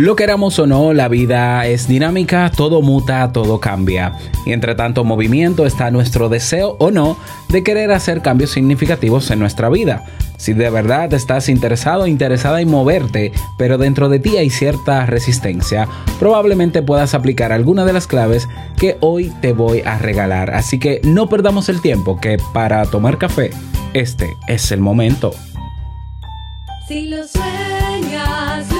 Lo queramos o no, la vida es dinámica, todo muta, todo cambia. Y entre tanto movimiento está nuestro deseo o no de querer hacer cambios significativos en nuestra vida. Si de verdad estás interesado interesada en moverte, pero dentro de ti hay cierta resistencia, probablemente puedas aplicar alguna de las claves que hoy te voy a regalar. Así que no perdamos el tiempo, que para tomar café, este es el momento. Si lo sueñas,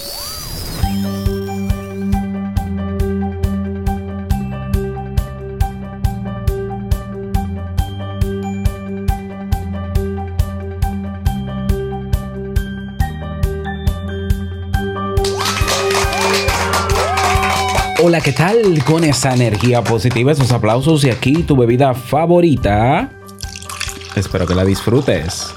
Hola, ¿qué tal? Con esa energía positiva, esos aplausos y aquí tu bebida favorita. Espero que la disfrutes.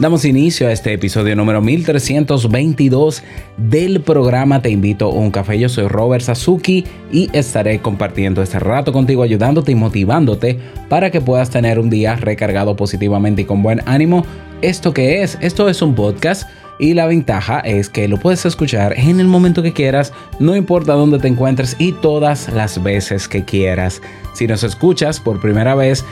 Damos inicio a este episodio número 1322 del programa Te invito a un café. Yo soy Robert Sasuki y estaré compartiendo este rato contigo, ayudándote y motivándote para que puedas tener un día recargado positivamente y con buen ánimo. ¿Esto qué es? Esto es un podcast y la ventaja es que lo puedes escuchar en el momento que quieras, no importa dónde te encuentres y todas las veces que quieras. Si nos escuchas por primera vez,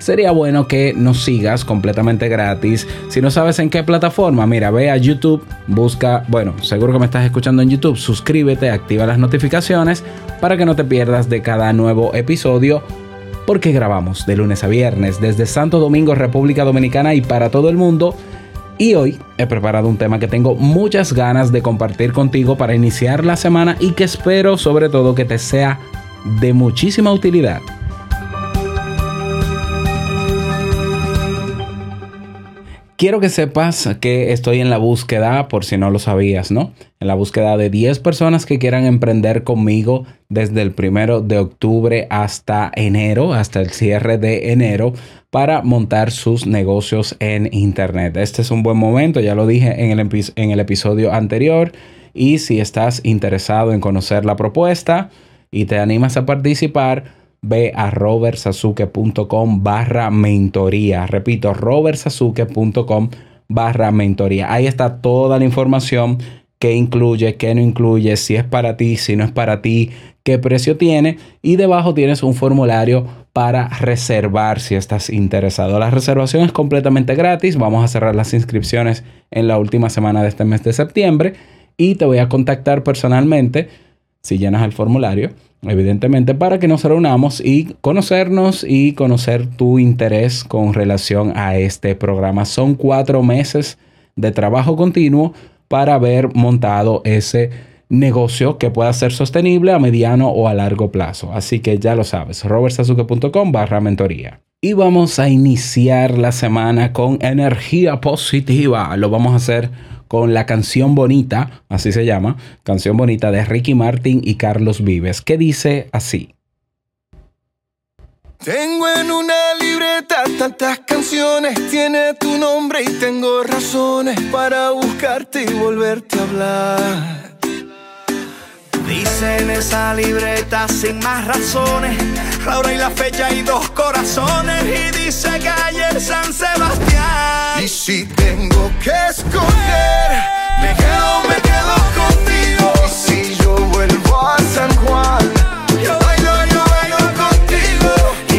sería bueno que nos sigas completamente gratis. Si no sabes en qué plataforma, mira, ve a YouTube, busca, bueno, seguro que me estás escuchando en YouTube, suscríbete, activa las notificaciones para que no te pierdas de cada nuevo episodio. Porque grabamos de lunes a viernes desde Santo Domingo, República Dominicana y para todo el mundo. Y hoy he preparado un tema que tengo muchas ganas de compartir contigo para iniciar la semana y que espero sobre todo que te sea de muchísima utilidad. Quiero que sepas que estoy en la búsqueda, por si no lo sabías, ¿no? En la búsqueda de 10 personas que quieran emprender conmigo desde el primero de octubre hasta enero, hasta el cierre de enero, para montar sus negocios en Internet. Este es un buen momento, ya lo dije en el, en el episodio anterior. Y si estás interesado en conocer la propuesta y te animas a participar, ve a robertsasuke.com barra mentoría. Repito, robertsasuke.com barra mentoría. Ahí está toda la información que incluye, qué no incluye, si es para ti, si no es para ti, qué precio tiene. Y debajo tienes un formulario para reservar si estás interesado. La reservación es completamente gratis. Vamos a cerrar las inscripciones en la última semana de este mes de septiembre. Y te voy a contactar personalmente si llenas el formulario, evidentemente, para que nos reunamos y conocernos y conocer tu interés con relación a este programa. Son cuatro meses de trabajo continuo para haber montado ese negocio que pueda ser sostenible a mediano o a largo plazo. Así que ya lo sabes, robertsazuke.com barra mentoría. Y vamos a iniciar la semana con energía positiva. Lo vamos a hacer con la canción bonita, así se llama, canción bonita de Ricky Martin y Carlos Vives, que dice así. Tengo en una libreta tantas canciones, tiene tu nombre y tengo razones para buscarte y volverte a hablar. Dice en esa libreta sin más razones La hora y la fecha y dos corazones Y dice calle San Sebastián Y si tengo que escoger, me quedo, me quedo contigo. Y si yo vuelvo a San Juan, yo bailo, yo bailo contigo.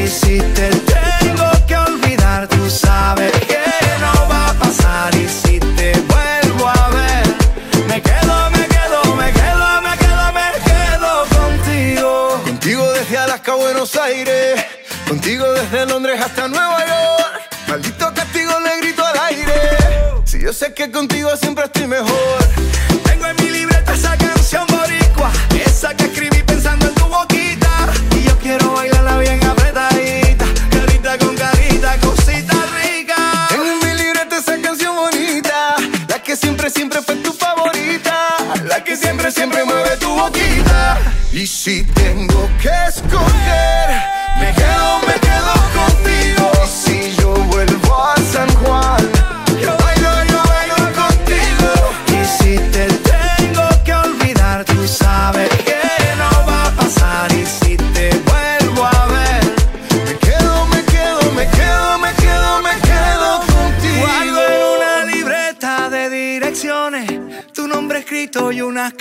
Y si te Buenos Aires, contigo desde Londres hasta Nueva York. Maldito castigo le grito al aire. Si yo sé que contigo siempre estoy mejor. Tengo en mi libreta esa canción boricua Esa que escribí pensando en tu boquita Y yo quiero bailarla bien que siempre, siempre mueve tu boquita. Y si tengo que escoger.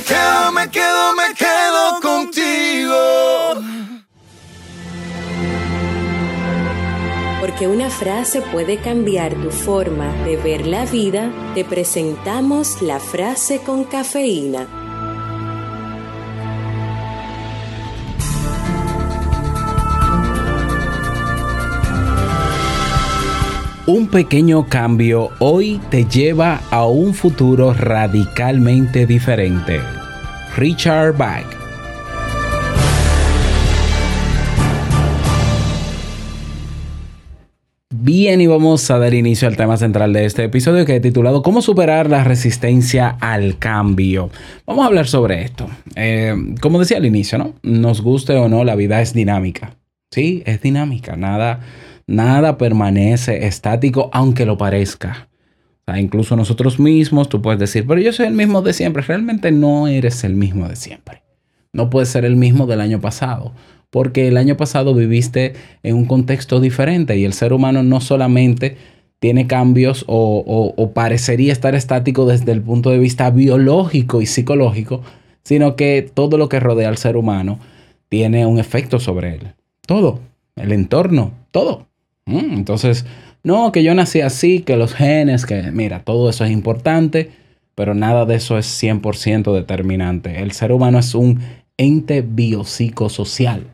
Me quedo, me quedo, me quedo contigo. Porque una frase puede cambiar tu forma de ver la vida, te presentamos la frase con cafeína. Un pequeño cambio hoy te lleva a un futuro radicalmente diferente. Richard Bach. Bien, y vamos a dar inicio al tema central de este episodio que he titulado ¿Cómo superar la resistencia al cambio? Vamos a hablar sobre esto. Eh, como decía al inicio, ¿no? Nos guste o no, la vida es dinámica. Sí, es dinámica. Nada, nada permanece estático, aunque lo parezca. O sea, incluso nosotros mismos, tú puedes decir, pero yo soy el mismo de siempre. Realmente no eres el mismo de siempre. No puedes ser el mismo del año pasado. Porque el año pasado viviste en un contexto diferente y el ser humano no solamente tiene cambios o, o- o parecería estar estático desde el punto de vista biológico y psicológico, sino que todo lo que rodea al ser humano tiene un efecto sobre él. Todo, el entorno, todo. Mm, Entonces, no, que yo nací así, que los genes, que mira, todo eso es importante, pero nada de eso es 100% determinante. El ser humano es un ente biopsicosocial.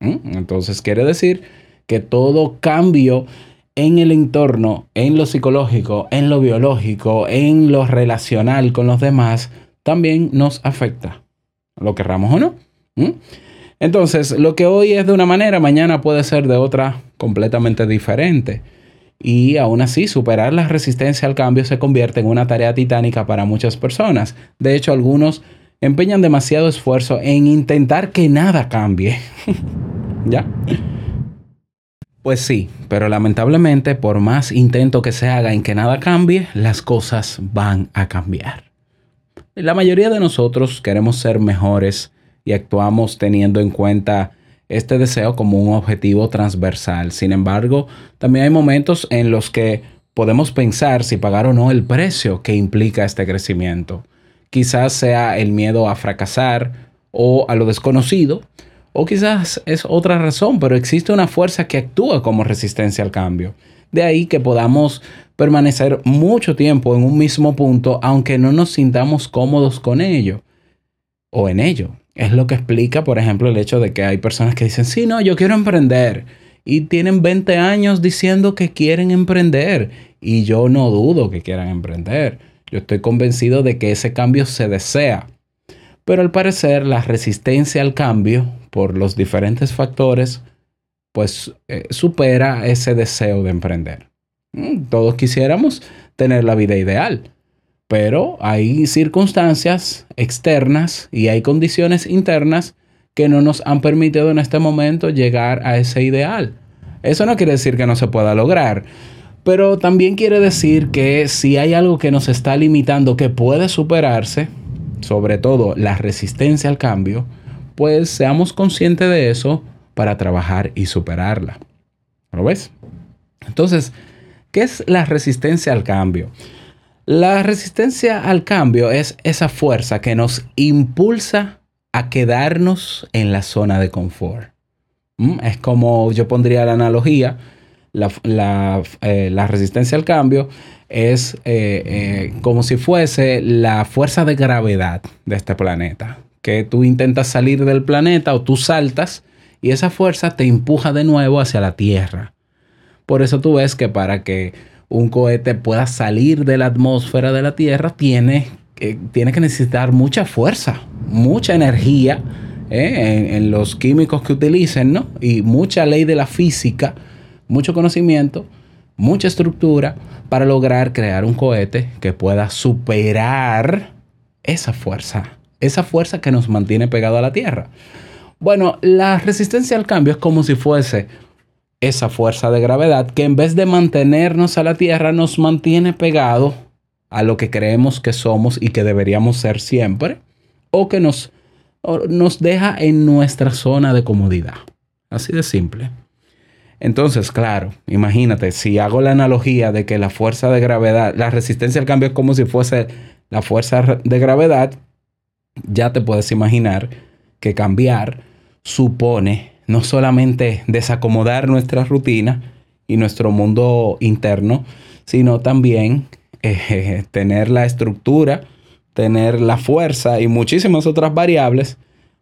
¿Mm? Entonces, quiere decir que todo cambio en el entorno, en lo psicológico, en lo biológico, en lo relacional con los demás, también nos afecta, lo querramos o no. ¿Mm? Entonces, lo que hoy es de una manera, mañana puede ser de otra completamente diferente. Y aún así, superar la resistencia al cambio se convierte en una tarea titánica para muchas personas. De hecho, algunos empeñan demasiado esfuerzo en intentar que nada cambie. ¿Ya? Pues sí, pero lamentablemente, por más intento que se haga en que nada cambie, las cosas van a cambiar. La mayoría de nosotros queremos ser mejores y actuamos teniendo en cuenta este deseo como un objetivo transversal. Sin embargo, también hay momentos en los que podemos pensar si pagar o no el precio que implica este crecimiento. Quizás sea el miedo a fracasar o a lo desconocido, o quizás es otra razón, pero existe una fuerza que actúa como resistencia al cambio. De ahí que podamos permanecer mucho tiempo en un mismo punto aunque no nos sintamos cómodos con ello o en ello. Es lo que explica, por ejemplo, el hecho de que hay personas que dicen, sí, no, yo quiero emprender. Y tienen 20 años diciendo que quieren emprender. Y yo no dudo que quieran emprender. Yo estoy convencido de que ese cambio se desea. Pero al parecer la resistencia al cambio por los diferentes factores pues eh, supera ese deseo de emprender. Mm, Todos quisiéramos tener la vida ideal, pero hay circunstancias externas y hay condiciones internas que no nos han permitido en este momento llegar a ese ideal. Eso no quiere decir que no se pueda lograr, Pero también quiere decir que si hay algo que nos está limitando que puede superarse, sobre todo la resistencia al cambio, pues seamos conscientes de eso para trabajar y superarla. ¿Lo ves? Entonces, ¿qué es la resistencia al cambio? La resistencia al cambio es esa fuerza que nos impulsa a quedarnos en la zona de confort. ¿Mm? Es como yo pondría la analogía, la, eh, resistencia al cambio es eh, eh, como si fuese la fuerza de gravedad de este planeta. Que tú intentas salir del planeta o tú saltas y esa fuerza te empuja de nuevo hacia la Tierra. Por eso tú ves que para que un cohete pueda salir de la atmósfera de la Tierra tiene, tiene que necesitar mucha fuerza, mucha energía ¿eh? en, en los químicos que utilicen, ¿no? Y mucha ley de la física, mucho conocimiento, mucha estructura para lograr crear un cohete que pueda superar esa fuerza, esa fuerza que nos mantiene pegado a la Tierra. Bueno, la resistencia al cambio es como si fuese esa fuerza de gravedad que en vez de mantenernos a la Tierra nos mantiene pegado a lo que creemos que somos y que deberíamos ser siempre, o que nos, nos deja en nuestra zona de comodidad. Así de simple. Entonces, claro, imagínate, si hago la analogía de que la fuerza de gravedad, la resistencia al cambio es como si fuese la fuerza de gravedad, ya te puedes imaginar que cambiar supone no solamente desacomodar nuestra rutina y nuestro mundo interno, sino también eh, tener la estructura, tener la fuerza y muchísimas otras variables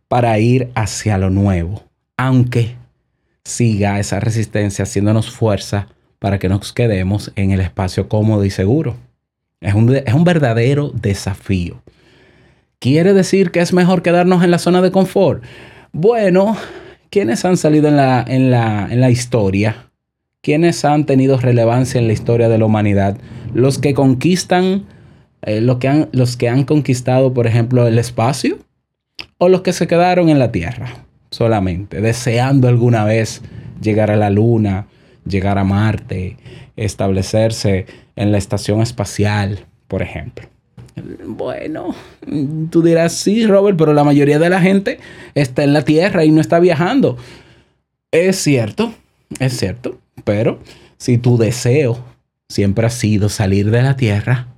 para ir hacia lo nuevo, aunque siga esa resistencia haciéndonos fuerza para que nos quedemos en el espacio cómodo y seguro. Es un, es un verdadero desafío. ¿Quiere decir que es mejor quedarnos en la zona de confort? Bueno, ¿quiénes han salido en la, en la, en la historia? ¿Quiénes han tenido relevancia en la historia de la humanidad? Los que conquistan, eh, que han, los que han conquistado, por ejemplo, el espacio, o los que se quedaron en la Tierra solamente, deseando alguna vez llegar a la Luna, llegar a Marte, establecerse en la estación espacial, por ejemplo. Bueno, tú dirás, sí, Robert, pero la mayoría de la gente está en la Tierra y no está viajando. Es cierto, es cierto, pero si tu deseo siempre ha sido salir de la Tierra,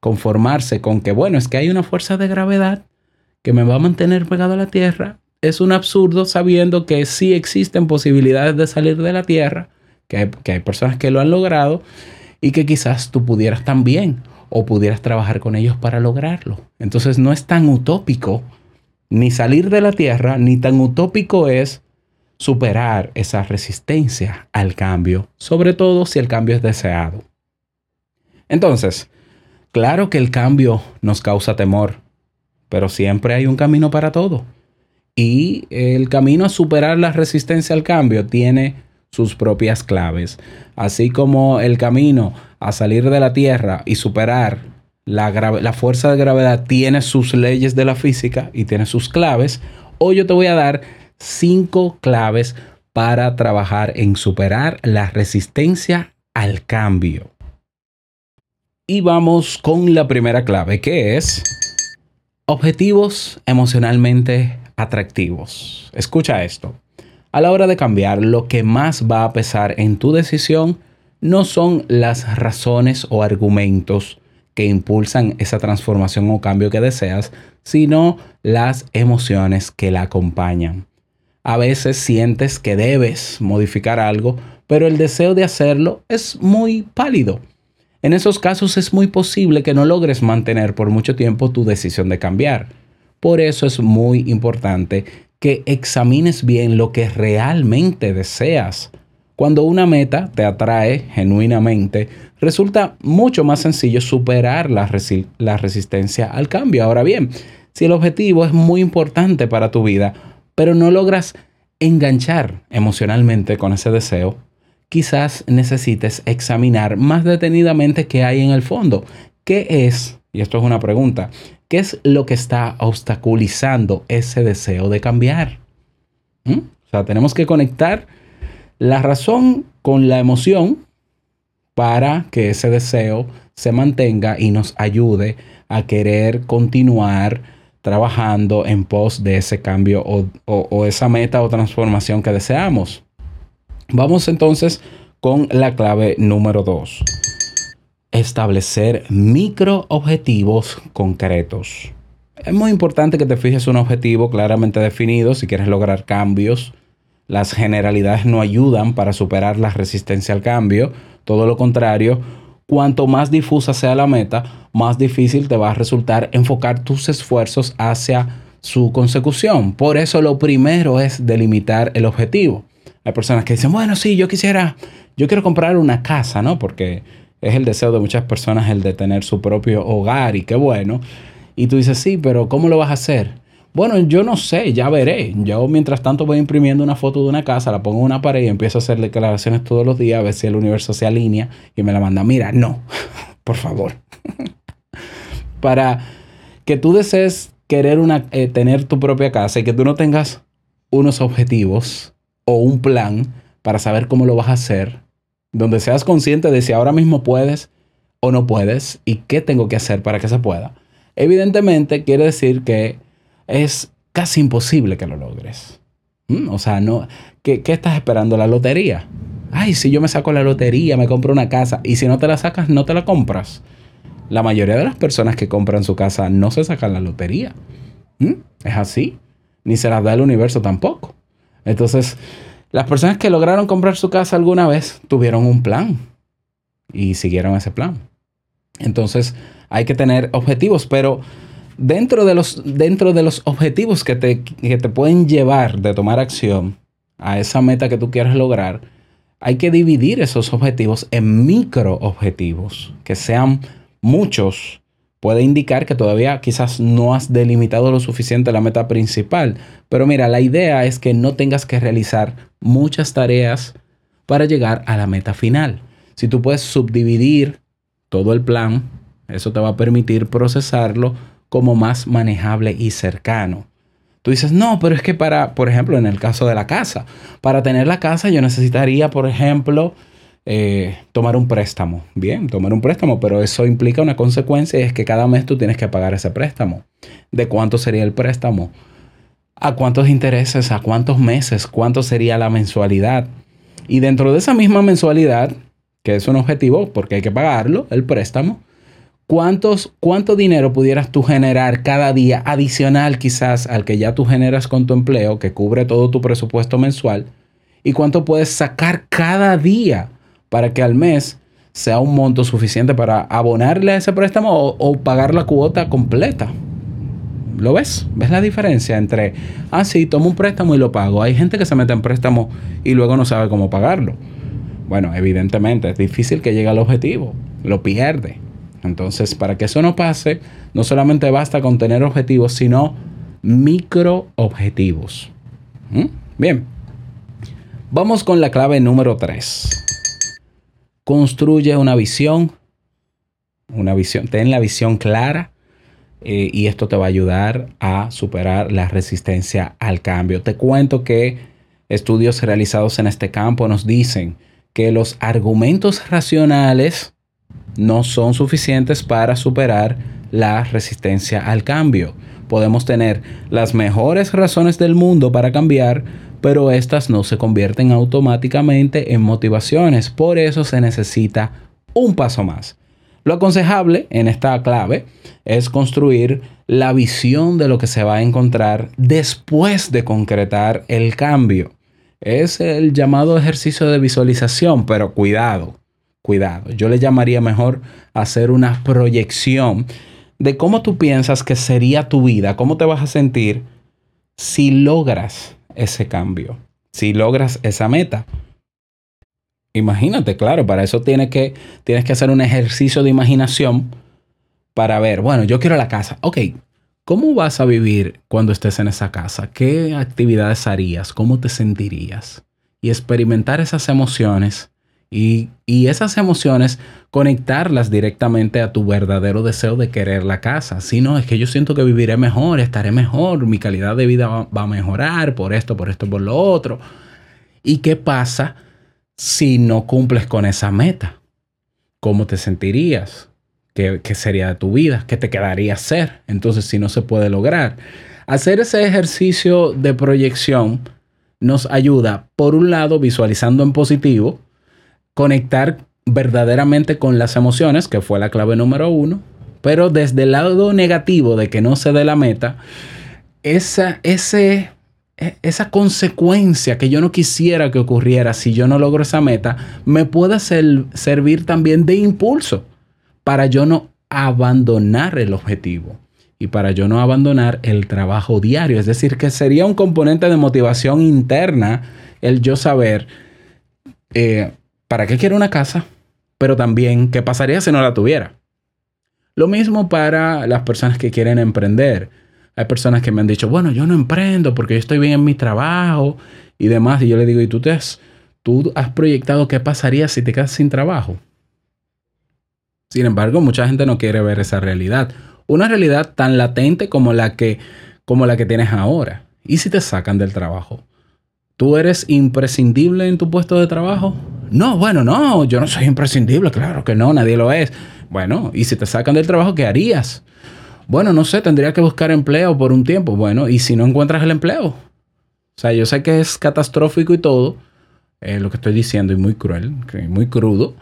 conformarse con que, bueno, es que hay una fuerza de gravedad que me va a mantener pegado a la Tierra, es un absurdo sabiendo que sí existen posibilidades de salir de la Tierra, que hay, que hay personas que lo han logrado y que quizás tú pudieras también o pudieras trabajar con ellos para lograrlo. Entonces no es tan utópico ni salir de la Tierra, ni tan utópico es superar esa resistencia al cambio, sobre todo si el cambio es deseado. Entonces, claro que el cambio nos causa temor, pero siempre hay un camino para todo. Y el camino a superar la resistencia al cambio tiene sus propias claves. Así como el camino a salir de la Tierra y superar la, fuerza de gravedad tiene sus leyes de la física y tiene sus claves, hoy yo te voy a dar cinco claves para trabajar en superar la resistencia al cambio. Y vamos con la primera clave, que es objetivos emocionalmente atractivos. Escucha esto. A la hora de cambiar, lo que más va a pesar en tu decisión no son las razones o argumentos que impulsan esa transformación o cambio que deseas, sino las emociones que la acompañan. A veces sientes que debes modificar algo, pero el deseo de hacerlo es muy pálido. En esos casos es muy posible que no logres mantener por mucho tiempo tu decisión de cambiar. Por eso es muy importante que examines bien lo que realmente deseas. Cuando una meta te atrae genuinamente, resulta mucho más sencillo superar la, resi la, resistencia al cambio. Ahora bien, si el objetivo es muy importante para tu vida, pero no logras enganchar emocionalmente con ese deseo, quizás necesites examinar más detenidamente qué hay en el fondo. ¿Qué es? Y esto es una pregunta. ¿Qué es lo que está obstaculizando ese deseo de cambiar? ¿Mm? O sea, tenemos que conectar la razón con la emoción para que ese deseo se mantenga y nos ayude a querer continuar trabajando en pos de ese cambio o, o- esa meta o transformación que deseamos. Vamos entonces con la clave número 2. Establecer micro objetivos concretos. Es muy importante que te fijes un objetivo claramente definido si quieres lograr cambios. Las generalidades no ayudan para superar la resistencia al cambio. Todo lo contrario, cuanto más difusa sea la meta, más difícil te va a resultar enfocar tus esfuerzos hacia su consecución. Por eso lo primero es delimitar el objetivo. Hay personas que dicen, bueno, sí, yo quisiera, yo quiero comprar una casa, ¿no? Porque es el deseo de muchas personas el de tener su propio hogar y qué bueno. Y tú dices, sí, pero ¿cómo lo vas a hacer? Bueno, yo no sé, ya veré. Yo mientras tanto voy imprimiendo una foto de una casa, la pongo en una pared y empiezo a hacer declaraciones todos los días a ver si el universo se alinea y me la manda. Mira, no, por favor. Para que tú desees querer una, eh, tener tu propia casa y que tú no tengas unos objetivos o un plan para saber cómo lo vas a hacer, donde seas consciente de si ahora mismo puedes o no puedes y qué tengo que hacer para que se pueda. Evidentemente quiere decir que es casi imposible que lo logres. Mm, O sea, no, ¿qué, estás esperando? ¿La lotería? Ay, si yo me saco la lotería, me compro una casa y si no te la sacas, no te la compras. La mayoría de las personas que compran su casa no se sacan la lotería. ¿Mm? Es así. Ni se las da el universo tampoco. Entonces, las personas que lograron comprar su casa alguna vez tuvieron un plan y siguieron ese plan. Entonces, hay que tener objetivos, pero dentro de los, dentro de los objetivos que te, que te pueden llevar de tomar acción a esa meta que tú quieres lograr, hay que dividir esos objetivos en micro objetivos, que sean muchos. Puede indicar que todavía quizás no has delimitado lo suficiente la meta principal. Pero mira, la idea es que no tengas que realizar muchas tareas para llegar a la meta final. Si tú puedes subdividir todo el plan, eso te va a permitir procesarlo como más manejable y cercano. Tú dices, no, pero es que para, por ejemplo, en el caso de la casa, para tener la casa yo necesitaría, por ejemplo, eh, tomar un préstamo. Bien, tomar un préstamo, pero eso implica una consecuencia y es que cada mes tú tienes que pagar ese préstamo. ¿De cuánto sería el préstamo? ¿A cuántos intereses? ¿A cuántos meses? ¿Cuánto sería la mensualidad? Y dentro de esa misma mensualidad, que es un objetivo porque hay que pagarlo, el préstamo, ¿cuántos, ¿cuánto dinero pudieras tú generar cada día adicional quizás al que ya tú generas con tu empleo, que cubre todo tu presupuesto mensual? ¿Y cuánto puedes sacar cada día para que al mes sea un monto suficiente para abonarle a ese préstamo o, pagar la cuota completa? ¿Lo ves? ¿Ves la diferencia entre, ah, sí, tomo un préstamo y lo pago? Hay gente que se mete en préstamo y luego no sabe cómo pagarlo. Bueno, evidentemente es difícil que llegue al objetivo, lo pierde. Entonces, para que eso no pase, no solamente basta con tener objetivos, sino micro objetivos. ¿Mm? Bien, vamos con la clave número 3. Construye una visión, una visión, ten la visión clara eh, y esto te va a ayudar a superar la resistencia al cambio. Te cuento que estudios realizados en este campo nos dicen que los argumentos racionales no son suficientes para superar la resistencia al cambio. Podemos tener las mejores razones del mundo para cambiar, pero estas no se convierten automáticamente en motivaciones. Por eso se necesita un paso más. Lo aconsejable en esta clave es construir la visión de lo que se va a encontrar después de concretar el cambio. Es el llamado ejercicio de visualización, pero cuidado, cuidado. Yo le llamaría mejor hacer una proyección de cómo tú piensas que sería tu vida, cómo te vas a sentir si logras ese cambio, si logras esa meta. Imagínate, claro, para eso tienes que, tienes que hacer un ejercicio de imaginación para ver, bueno, yo quiero la casa. Ok, ¿cómo vas a vivir cuando estés en esa casa? ¿Qué actividades harías? ¿Cómo te sentirías? Y experimentar esas emociones y, y esas emociones conectarlas directamente a tu verdadero deseo de querer la casa. Si no, es que yo siento que viviré mejor, estaré mejor, mi calidad de vida va, va a mejorar por esto, por esto, por lo otro. ¿Y qué pasa si no cumples con esa meta? ¿cómo te sentirías? ¿Qué, qué sería de tu vida? ¿Qué te quedaría hacer? Entonces, si no se puede lograr. Hacer ese ejercicio de proyección nos ayuda, por un lado, visualizando en positivo, conectar verdaderamente con las emociones, que fue la clave número uno, pero desde el lado negativo de que no se dé la meta, esa, ese, e- esa consecuencia que yo no quisiera que ocurriera si yo no logro esa meta, me puede ser- servir también de impulso para yo no abandonar el objetivo y para yo no abandonar el trabajo diario. Es decir, que sería un componente de motivación interna el yo saber eh, para qué quiero una casa, pero también qué pasaría si no la tuviera. Lo mismo para las personas que quieren emprender. Hay personas que me han dicho, bueno, yo no emprendo porque yo estoy bien en mi trabajo y demás. Y yo le digo, ¿y tú, te has, tú has proyectado qué pasaría si te quedas sin trabajo? Sin embargo, mucha gente no quiere ver esa realidad. Una realidad tan latente como la que, como la que tienes ahora. ¿Y si te sacan del trabajo? ¿Tú eres imprescindible en tu puesto de trabajo? No, bueno, no, yo no soy imprescindible, claro que no, nadie lo es. Bueno, ¿y si te sacan del trabajo, qué harías? Bueno, no sé, tendría que buscar empleo por un tiempo. Bueno, ¿y si no encuentras el empleo? O sea, yo sé que es catastrófico y todo, eh, lo que estoy diciendo, y muy cruel, muy crudo,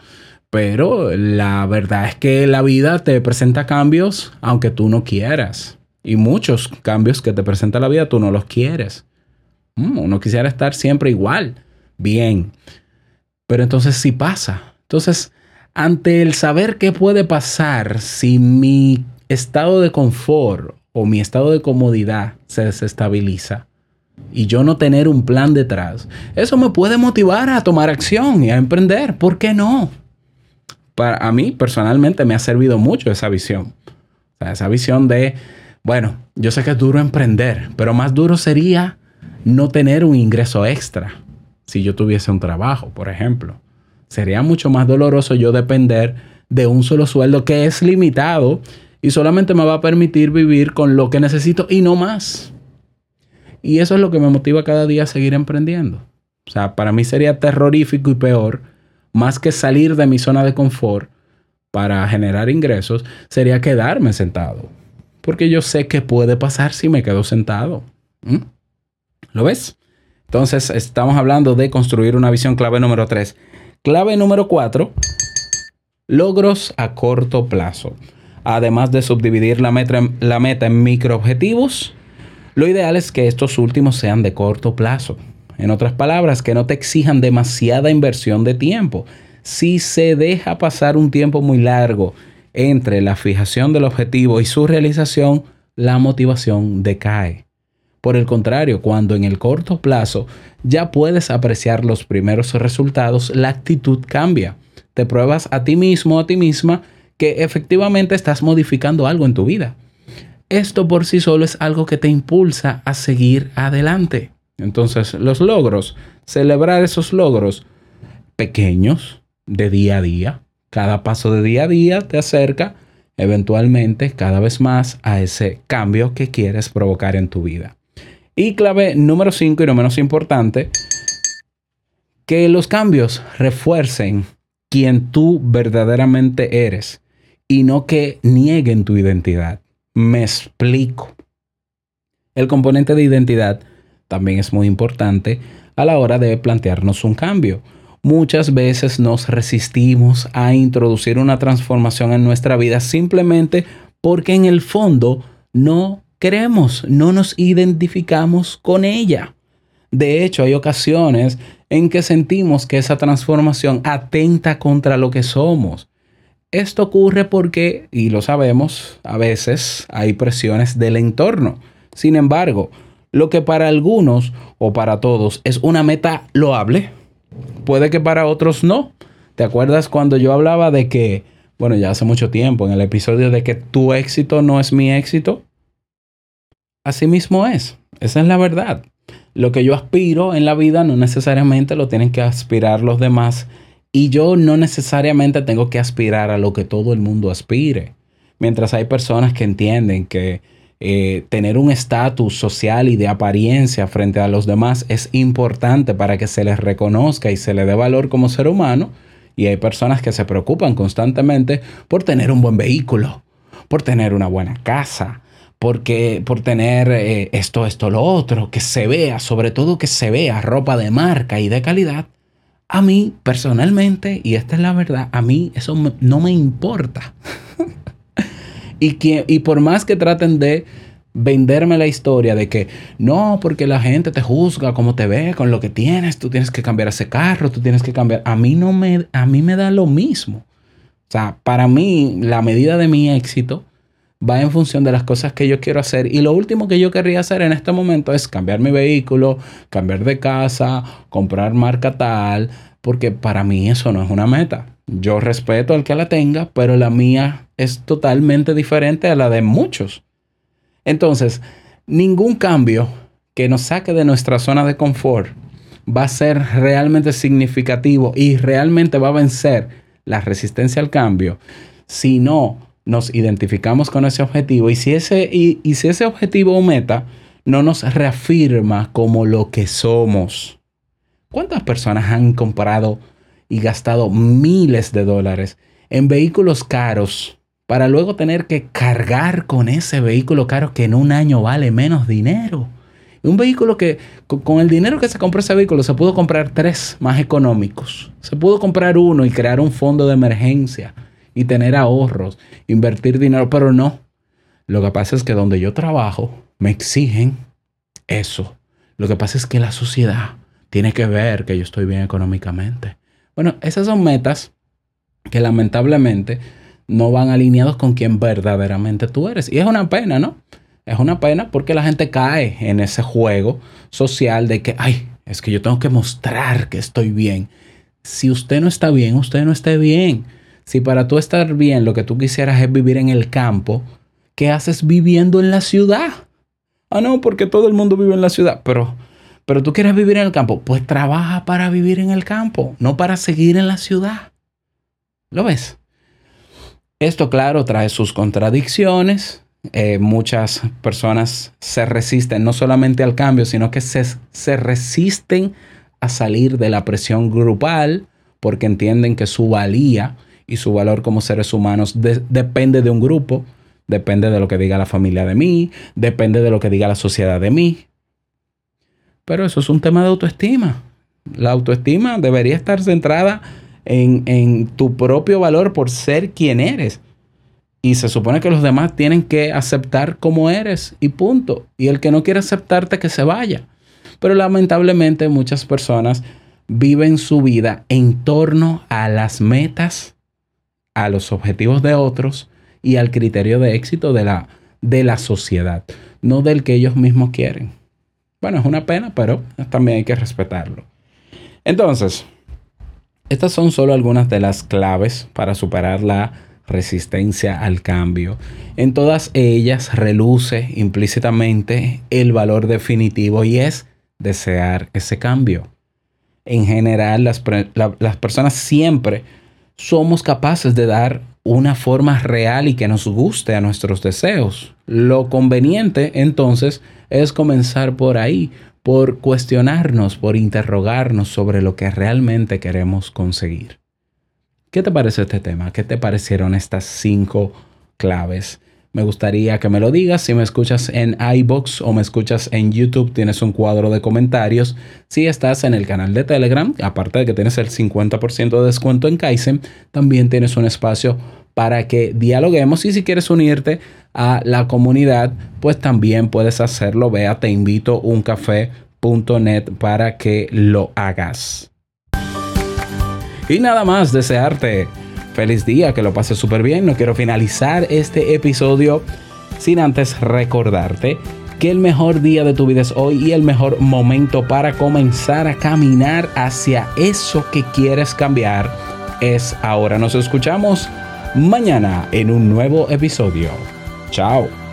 pero la verdad es que la vida te presenta cambios aunque tú no quieras. Y muchos cambios que te presenta la vida tú no los quieres. Mm, uno quisiera estar siempre igual, bien. Pero entonces sí pasa. Entonces, ante el saber qué puede pasar si mi estado de confort o mi estado de comodidad se desestabiliza y yo no tener un plan detrás, eso me puede motivar a tomar acción y a emprender. ¿Por qué no? Para a mí personalmente me ha servido mucho esa visión. Esa visión de, bueno, yo sé que es duro emprender, pero más duro sería no tener un ingreso extra si yo tuviese un trabajo, por ejemplo. Sería mucho más doloroso yo depender de un solo sueldo que es limitado y solamente me va a permitir vivir con lo que necesito y no más. Y eso es lo que me motiva cada día a seguir emprendiendo. O sea, para mí sería terrorífico y peor, más que salir de mi zona de confort para generar ingresos, sería quedarme sentado. Porque yo sé que puede pasar si me quedo sentado. ¿Mm? ¿Lo ves? Entonces, estamos hablando de construir una visión clave número 3. Clave número 4, logros a corto plazo. Además de subdividir la meta, en microobjetivos, lo ideal es que estos últimos sean de corto plazo. En otras palabras, que no te exijan demasiada inversión de tiempo. Si se deja pasar un tiempo muy largo entre la fijación del objetivo y su realización, la motivación decae. Por el contrario, cuando en el corto plazo ya puedes apreciar los primeros resultados, la actitud cambia. Te pruebas a ti mismo a ti misma que efectivamente estás modificando algo en tu vida. Esto por sí solo es algo que te impulsa a seguir adelante. Entonces, los logros, celebrar esos logros pequeños de día a día, cada paso de día a día te acerca eventualmente cada vez más a ese cambio que quieres provocar en tu vida. Y clave número 5 y no menos importante, que los cambios refuercen quien tú verdaderamente eres y no que nieguen tu identidad. Me explico. El componente de identidad también es muy importante a la hora de plantearnos un cambio. Muchas veces nos resistimos a introducir una transformación en nuestra vida simplemente porque en el fondo no queremos, no nos identificamos con ella. De hecho, hay ocasiones en que sentimos que esa transformación atenta contra lo que somos. Esto ocurre porque, y lo sabemos, a veces hay presiones del entorno. Sin embargo, lo que para algunos o para todos es una meta loable, puede que para otros no. ¿Te acuerdas cuando yo hablaba de que, bueno, ya hace mucho tiempo, en el episodio de que tu éxito no es mi éxito? Así mismo es, esa es la verdad. Lo que yo aspiro en la vida no necesariamente lo tienen que aspirar los demás y yo no necesariamente tengo que aspirar a lo que todo el mundo aspire. Mientras hay personas que entienden que eh, tener un estatus social y de apariencia frente a los demás es importante para que se les reconozca y se le dé valor como ser humano. Y hay personas que se preocupan constantemente por tener un buen vehículo, por tener una buena casa, porque, por tener eh, esto, esto, lo otro, que se vea, sobre todo que se vea ropa de marca y de calidad. A mí, personalmente, y esta es la verdad, a mí eso no me importa. y, que, y por más que traten de venderme la historia de que no, porque la gente te juzga como te ve, con lo que tienes, tú tienes que cambiar ese carro, tú tienes que cambiar. A mí no me, a mí me da lo mismo. O sea, para mí, la medida de mi éxito va en función de las cosas que yo quiero hacer. Y lo último que yo querría hacer en este momento es cambiar mi vehículo, cambiar de casa, comprar marca tal, porque para mí eso no es una meta. Yo respeto al que la tenga, pero la mía es totalmente diferente a la de muchos. Entonces, ningún cambio que nos saque de nuestra zona de confort va a ser realmente significativo y realmente va a vencer la resistencia al cambio si no nos identificamos con ese objetivo y si ese, y, si ese objetivo o meta no nos reafirma como lo que somos. ¿Cuántas personas han comprado y gastado miles de dólares en vehículos caros para luego tener que cargar con ese vehículo caro que en un año vale menos dinero? Un vehículo que con, con el dinero que se compró ese vehículo se pudo comprar tres más económicos. Se pudo comprar uno y crear un fondo de emergencia y tener ahorros, invertir dinero, pero no. Lo que pasa es que donde yo trabajo me exigen eso. Lo que pasa es que la sociedad tiene que ver que yo estoy bien económicamente. Bueno, esas son metas que lamentablemente no van alineados con quien verdaderamente tú eres. Y es una pena, ¿no? Es una pena porque la gente cae en ese juego social de que, ay, es que yo tengo que mostrar que estoy bien. Si usted no está bien, usted no esté bien. Si para tú estar bien lo que tú quisieras es vivir en el campo, ¿qué haces viviendo en la ciudad? Ah, no, porque todo el mundo vive en la ciudad, pero, pero tú quieres vivir en el campo, pues trabaja para vivir en el campo, no para seguir en la ciudad. ¿Lo ves? Esto, claro, trae sus contradicciones. Eh, muchas personas se resisten no solamente al cambio, sino que se, se resisten a salir de la presión grupal porque entienden que su valía y su valor como seres humanos de- depende de un grupo, depende de lo que diga la familia de mí, depende de lo que diga la sociedad de mí. Pero eso es un tema de autoestima. La autoestima debería estar centrada en, en tu propio valor por ser quien eres. Y se supone que los demás tienen que aceptar como eres y punto. Y el que no quiere aceptarte, que se vaya. Pero lamentablemente muchas personas viven su vida en torno a las metas, a los objetivos de otros y al criterio de éxito de la, de la sociedad, no del que ellos mismos quieren. Bueno, es una pena, pero también hay que respetarlo. Entonces, estas son solo algunas de las claves para superar la resistencia al cambio. En todas ellas reluce implícitamente el valor definitivo y es desear ese cambio. En general, las, las personas siempre somos capaces de dar una forma real y que nos guste a nuestros deseos. Lo conveniente entonces es comenzar por ahí, por cuestionarnos, por interrogarnos sobre lo que realmente queremos conseguir. ¿Qué te parece este tema? ¿Qué te parecieron estas cinco claves? Me gustaría que me lo digas. Si me escuchas en iBox o me escuchas en YouTube, tienes un cuadro de comentarios. Si estás en el canal de Telegram, aparte de que tienes el 50% de descuento en Kaizen, también tienes un espacio para que dialoguemos. Y si quieres unirte a la comunidad, pues también puedes hacerlo. Ve a teinvitouncafé.net para que lo hagas. Y nada más, desearte feliz día, que lo pases súper bien. No quiero finalizar este episodio sin antes recordarte que el mejor día de tu vida es hoy y el mejor momento para comenzar a caminar hacia eso que quieres cambiar es ahora. Nos escuchamos mañana en un nuevo episodio. Chao.